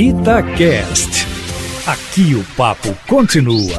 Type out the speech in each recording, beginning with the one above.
Itacast. Aqui o papo continua.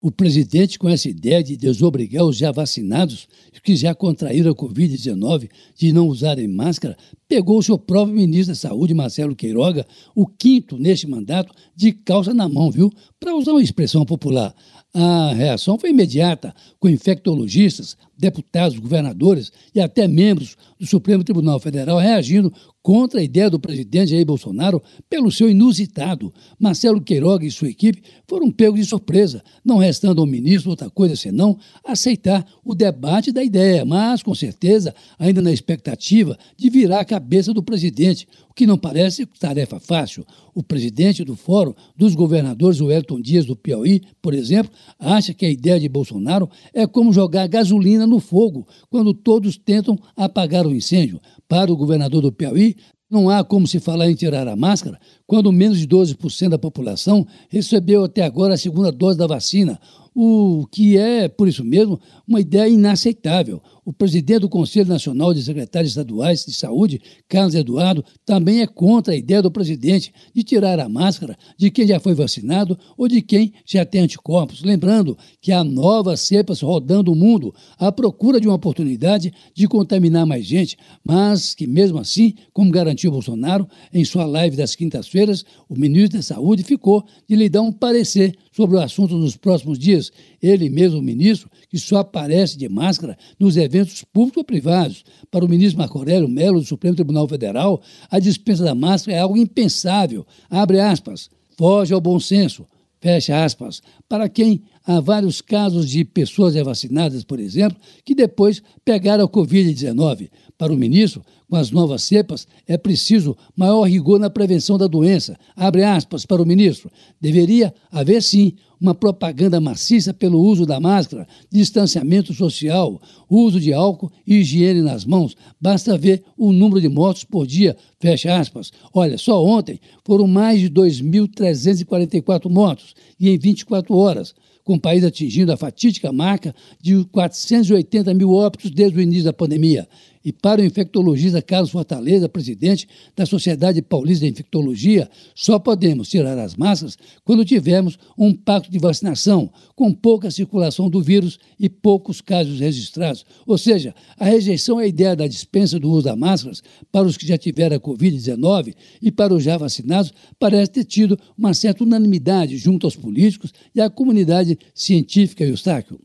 O presidente, com essa ideia de desobrigar os já vacinados que já contraíram a Covid-19 de não usarem máscara, pegou o seu próprio ministro da Saúde, Marcelo Queiroga, o quinto neste mandato, de calça na mão, viu? Para usar uma expressão popular. A reação foi imediata, com infectologistas, deputados, governadores e até membros do Supremo Tribunal Federal reagindo contra a ideia do presidente Jair Bolsonaro pelo seu inusitado. Marcelo Queiroga e sua equipe foram pegos de surpresa, não restando ao ministro outra coisa senão aceitar o debate da ideia, mas, com certeza, ainda na expectativa de virar a cabeça do presidente, o que não parece tarefa fácil. O presidente do Fórum dos Governadores, o Elton Dias do Piauí, por exemplo, acha que a ideia de Bolsonaro é como jogar gasolina no fogo quando todos tentam apagar o incêndio. Para o governador do Piauí, não há como se falar em tirar a máscara quando menos de 12% da população recebeu até agora a segunda dose da vacina, o que é, por isso mesmo, uma ideia inaceitável. O presidente do Conselho Nacional de Secretários Estaduais de Saúde, Carlos Eduardo, também é contra a ideia do presidente de tirar a máscara de quem já foi vacinado ou de quem já tem anticorpos. Lembrando que há novas cepas rodando o mundo à procura de uma oportunidade de contaminar mais gente, mas que, mesmo assim, como garantiu Bolsonaro em sua live das quintas-feiras, o ministro da Saúde ficou de lhe dar um parecer sobre o assunto nos próximos dias. Ele mesmo, o ministro, que só aparece de máscara nos eventos públicos ou privados. Para o ministro Marco Aurélio Melo, do Supremo Tribunal Federal, a dispensa da máscara é algo impensável. Abre aspas. Foge ao bom senso. Fecha aspas. Para quem há vários casos de pessoas vacinadas, por exemplo, que depois pegaram a Covid-19. Para o ministro, com as novas cepas, é preciso maior rigor na prevenção da doença. Abre aspas para o ministro. Deveria haver, sim, uma propaganda maciça pelo uso da máscara, distanciamento social, uso de álcool e higiene nas mãos. Basta ver o número de mortos por dia, fecha aspas. Olha, só ontem foram mais de 2.344 mortos e em 24 horas com o país atingindo a fatídica marca de 480 mil óbitos desde o início da pandemia. E para o infectologista Carlos Fortaleza, presidente da Sociedade Paulista de Infectologia, só podemos tirar as máscaras quando tivermos um pacto de vacinação, com pouca circulação do vírus e poucos casos registrados. Ou seja, a rejeição à ideia da dispensa do uso das máscaras para os que já tiveram a Covid-19 e para os já vacinados parece ter tido uma certa unanimidade junto aos políticos e à comunidade científica e Eustáquio.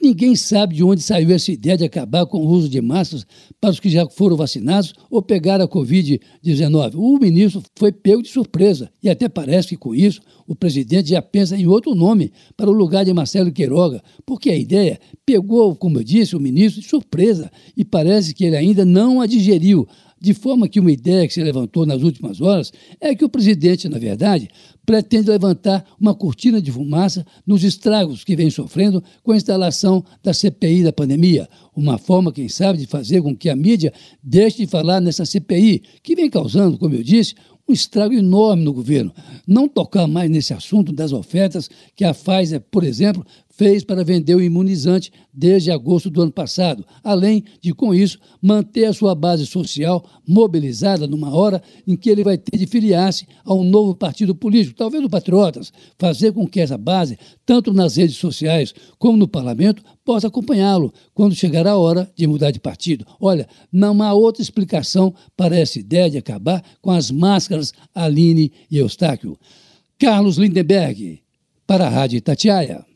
Ninguém sabe de onde saiu essa ideia de acabar com o uso de máscaras para os que já foram vacinados ou pegaram a Covid-19. O ministro foi pego de surpresa e até parece que com isso o presidente já pensa em outro nome para o lugar de Marcelo Queiroga, porque a ideia pegou, como eu disse, o ministro de surpresa e parece que ele ainda não a digeriu. De forma que uma ideia que se levantou nas últimas horas é que o presidente, na verdade, pretende levantar uma cortina de fumaça nos estragos que vem sofrendo com a instalação da CPI da pandemia. Uma forma, quem sabe, de fazer com que a mídia deixe de falar nessa CPI, que vem causando, como eu disse, um estrago enorme no governo. Não tocar mais nesse assunto das ofertas que a Pfizer, por exemplo, fez para vender o imunizante desde agosto do ano passado, além de, com isso, manter a sua base social mobilizada numa hora em que ele vai ter de filiar-se a um novo partido político, talvez o Patriotas, fazer com que essa base, tanto nas redes sociais como no parlamento, possa acompanhá-lo quando chegar a hora de mudar de partido. Olha, não há outra explicação para essa ideia de acabar com as máscaras Aline e Eustáquio. Carlos Lindenberg, para a Rádio Itatiaia.